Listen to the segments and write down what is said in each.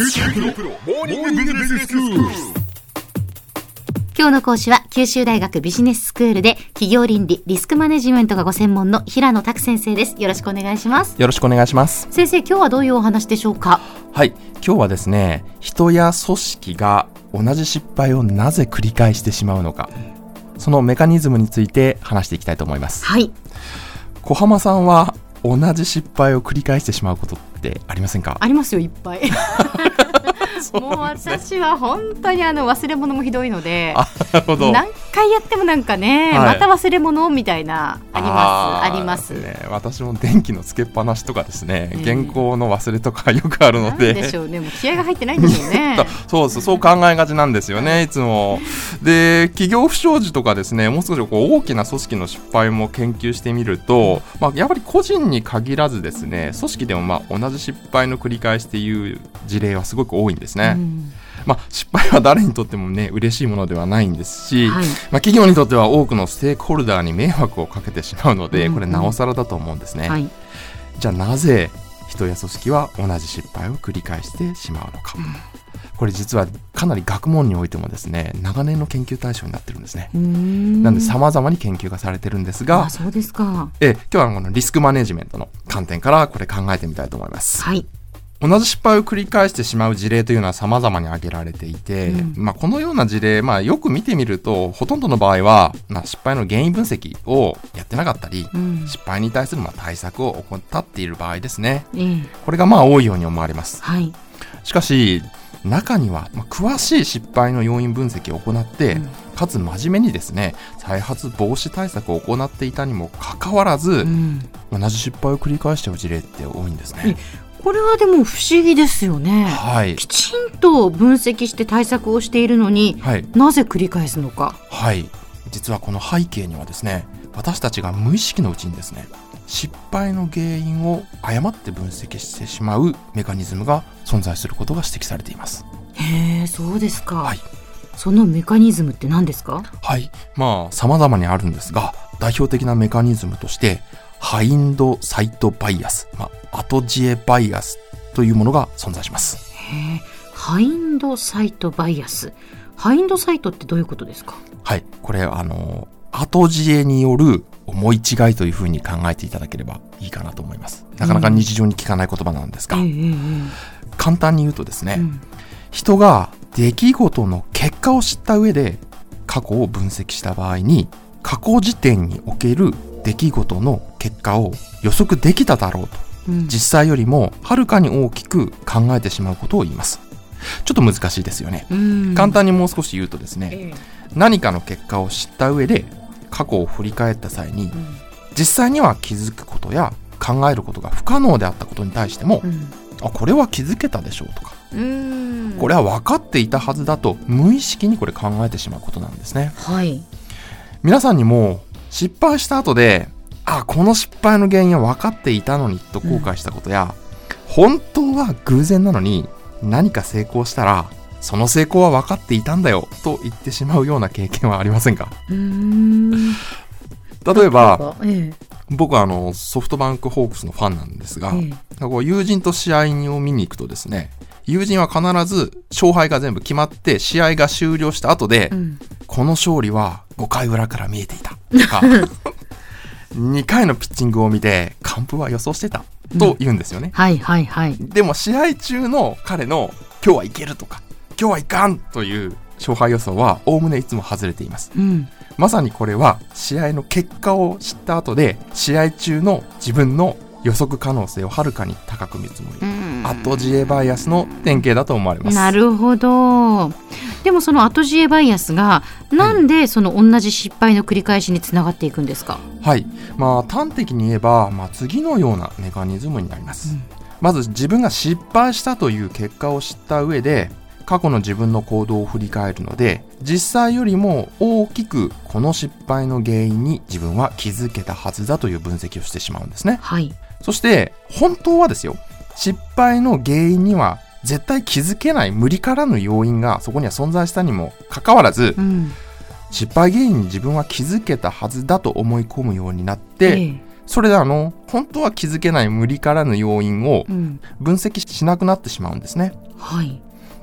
今日の講師は九州大学ビジネススクールで企業倫理リスクマネジメントがご専門の平野拓先生ですよろしくお願いしますよろしくお願いします。先生今日はどういうお話でしょうか？はい。今日はですね、人や組織が同じ失敗をなぜ繰り返してしまうのか、そのメカニズムについて話していきたいと思います。はい小浜さんは同じ失敗を繰り返してしまうことってありませんか？ありますよいっぱい。もう私は本当にあの忘れ物もひどいのであ、なるほど。何回やってもなんかね、はい。また忘れ物みたいなあります。あります。ね、私も電気のつけっぱなしとかですね、ええ。原稿の忘れとかよくあるので。でしょうね。もう気合が入ってないんでしょうね。そうそう、そう考えがちなんですよね、い。つも。で、企業不祥事とかですね、もう少しこう大きな組織の失敗も研究してみると、まあ、やっぱり個人に限らずですね、組織でもまあ同じ失敗の繰り返しっていう事例はすごく多いんですね。うん。まあ、失敗は誰にとってもね、嬉しいものではないんですし、はい。まあ、企業にとっては多くのステークホルダーに迷惑をかけてしまうので、うんこれなおさらだと思うんですね。はい。じゃあなぜ人や組織は同じ失敗を繰り返してしまうのか、これ実はかなり学問においてもですね長年の研究対象になってるんですね、ななんで様々に研究がされてるんですがあそうですか。え今日はこのリスクマネジメントの観点からこれ考えてみたいと思います。はい同じ失敗を繰り返してしまう事例というのは様々に挙げられていて、うん。まあ、このような事例、まあ、よく見てみるとほとんどの場合は、まあ、失敗の原因分析をやってなかったり、うん。失敗に対するまあ対策を怠っている場合ですね。ええ。これがまあ多いように思われます。はい。しかし、中には、まあ、詳しい失敗の要因分析を行って、うん。かつ真面目にですね、再発防止対策を行っていたにもかかわらず、うん。同じ失敗を繰り返しちゃう事例って多いんですね。これはでも不思議ですよねはい。きちんと分析して対策をしているのにはい。なぜ繰り返すのかはい。実はこの背景にはですね、私たちが無意識のうちにですね、失敗の原因を誤って分析してしまうメカニズムが存在することが指摘されています。へえそうですか、はいそのメカニズムって何ですか？はい。まあ、様々にあるんですが、代表的なメカニズムとして、hindsight bias、まあ、後知恵バイアスというものが存在します。 hindsight bias。 hindsight ってどういうことですか？はい。これ、あの、後知恵による思い違いというふうに考えていただければいいかなと思います。なかなか日常に聞かない言葉なんですが、えええ簡単に言うとですね、えうん。人が出来事の結果を知った上で過去を分析した場合に過去時点における出来事の結果を予測できただろうと。うん。実際よりもはるかに大きく考えてしまうことを言います。ちょっと難しいですよね。うん。簡単にもう少し言うとですねええ。何かの結果を知った上で過去を振り返った際にうん。実際には気づくことや考えることが不可能であったことに対してもうん。あこれは気づけたでしょうとかうん。これは分かっていたはずだと無意識にこれ考えてしまうことなんですね。はい。皆さんにも失敗した後であこの失敗の原因は分かっていたのにと後悔したことや、本当は偶然なのに何か成功したらその成功は分かっていたんだよと言ってしまうような経験はありませんか？例えばえ僕はあのソフトバンクホークスのファンなんですが、友人と試合を見に行くとですね友人は必ず勝敗が全部決まって試合が終了した後で、えうん。この勝利は5回裏から見えていたとか。2回のピッチングを見て完封は予想してた。と言うんですよね、はいはいはい。でも試合中の彼の今日はいけるとか今日はいかんという勝敗予想はおおむねいつも外れています。うん。まさにこれは試合の結果を知った後で試合中の自分の予測可能性をはるかに高く見積もり。うん。後知恵バイアスの典型だと思われます。なるほどでもその後知恵バイアスがなんでその同じ失敗の繰り返しにつながっていくんですか、はい。まあ、端的に言えば、まあ、次のようなメカニズムになります。うんまず、自分が失敗したという結果を知った上で、過去の自分の行動を振り返るので、実際よりも大きくこの失敗の原因に自分は気づけたはずだという分析をしてしまうんですね。はいそして、本当はですよ、失敗の原因には絶対気づけない無理からぬ要因がそこには存在したにもかかわらず、うん失敗原因に自分は気づけたはずだと思い込むようになって、ええそれであの本当は気づけない無理からぬ要因をうん。分析しなくなってしまうんですねはい。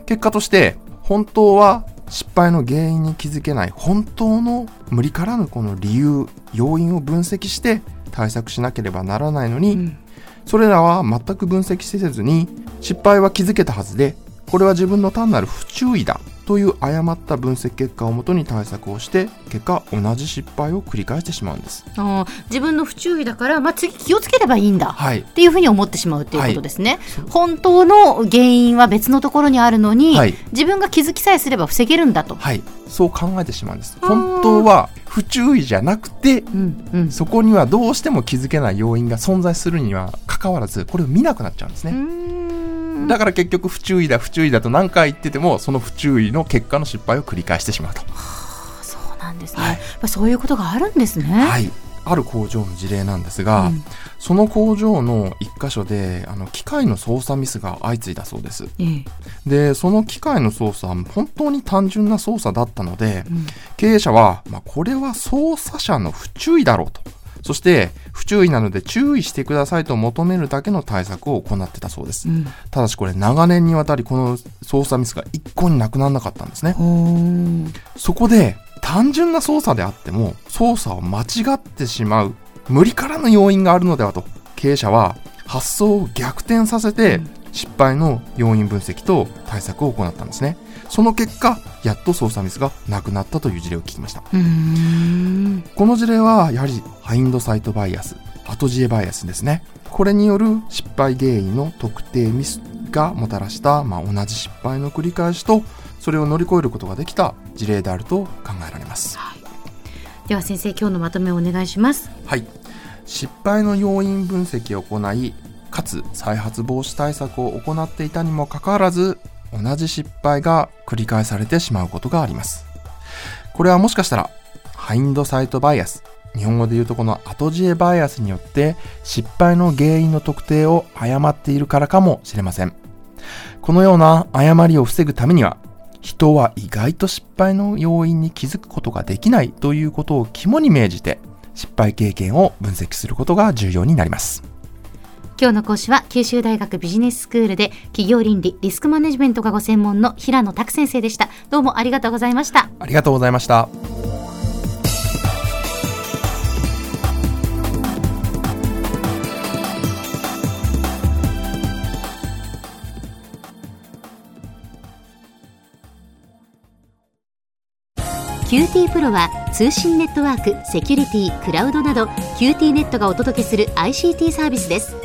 結果として本当は失敗の原因に気づけない本当の無理からぬこの理由要因を分析して対策しなければならないのに、うん。それらは全く分析せずに失敗は気づけたはずでこれは自分の単なる不注意だという誤った分析結果をもとに対策をして結果同じ失敗を繰り返してしまうんですあー自分の不注意だから、まあ、次気をつければいいんだ。はいっていうふうに思ってしまうっていうことですね。そう本当の原因は別のところにあるのに、はい自分が気づきさえすれば防げるんだと。はいそう考えてしまうんです本当は不注意じゃなくてうんうん。そこにはどうしても気づけない要因が存在するにはかかわらずこれを見なくなっちゃうんですうね、だから結局不注意だ不注意だと何回言っててもその不注意の結果の失敗を繰り返してしまうと。そうなんですね、はい。そういうことがあるんですね。はい。ある工場の事例なんですが、うん。その工場の一箇所であの機械の操作ミスが相次いだそうです。ええ。でその機械の操作は本当に単純な操作だったのでうん。経営者は、まあ、これは操作者の不注意だろうと。そして不注意なので注意してくださいと求めるだけの対策を行ってたそうです。うん。ただしこれ長年にわたりこの操作ミスが一向になくならなかったんですね。そこで単純な操作であっても操作を間違ってしまう。無理からぬ要因があるのではと経営者は発想を逆転させてうん失敗の要因分析と対策を行ったんですね。その結果やっと操作ミスがなくなったという事例を聞きました。この事例はやはりハインドサイトバイアス後知恵バイアスですね。これによる失敗原因の特定ミスがもたらした、まあ、同じ失敗の繰り返しとそれを乗り越えることができた事例であると考えられます。では先生今日のまとめをお願いします。はい。失敗の要因分析を行いかつ再発防止対策を行っていたにもかかわらず同じ失敗が繰り返されてしまうことがあります。これはもしかしたらハインドサイトバイアス日本語で言うとこの後知恵バイアスによって失敗の原因の特定を誤っているからかもしれません。このような誤りを防ぐためには人は意外と失敗の要因に気づくことができないということを肝に銘じて失敗経験を分析することが重要になります。今日の講師は九州大学ビジネススクールで企業倫理リスクマネジメントがご専門の平野拓先生でした。どうもありがとうございました。ありがとうございましたQT プロは通信ネットワーク、セキュリティ、クラウドなど QT ネットがお届けする ICT サービスです。